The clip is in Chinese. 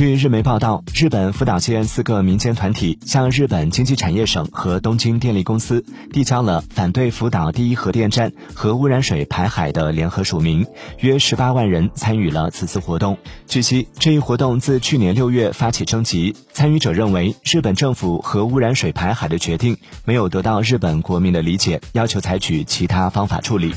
据日媒报道日本福岛县四个民间团体向日本经济产业省和东京电力公司递交了反对福岛第一核电站核污染水排海的联合署名约十八万人参与了此次活动。据悉这一活动自去年六月发起征集参与者认为日本政府核污染水排海的决定没有得到日本国民的理解要求采取其他方法处理。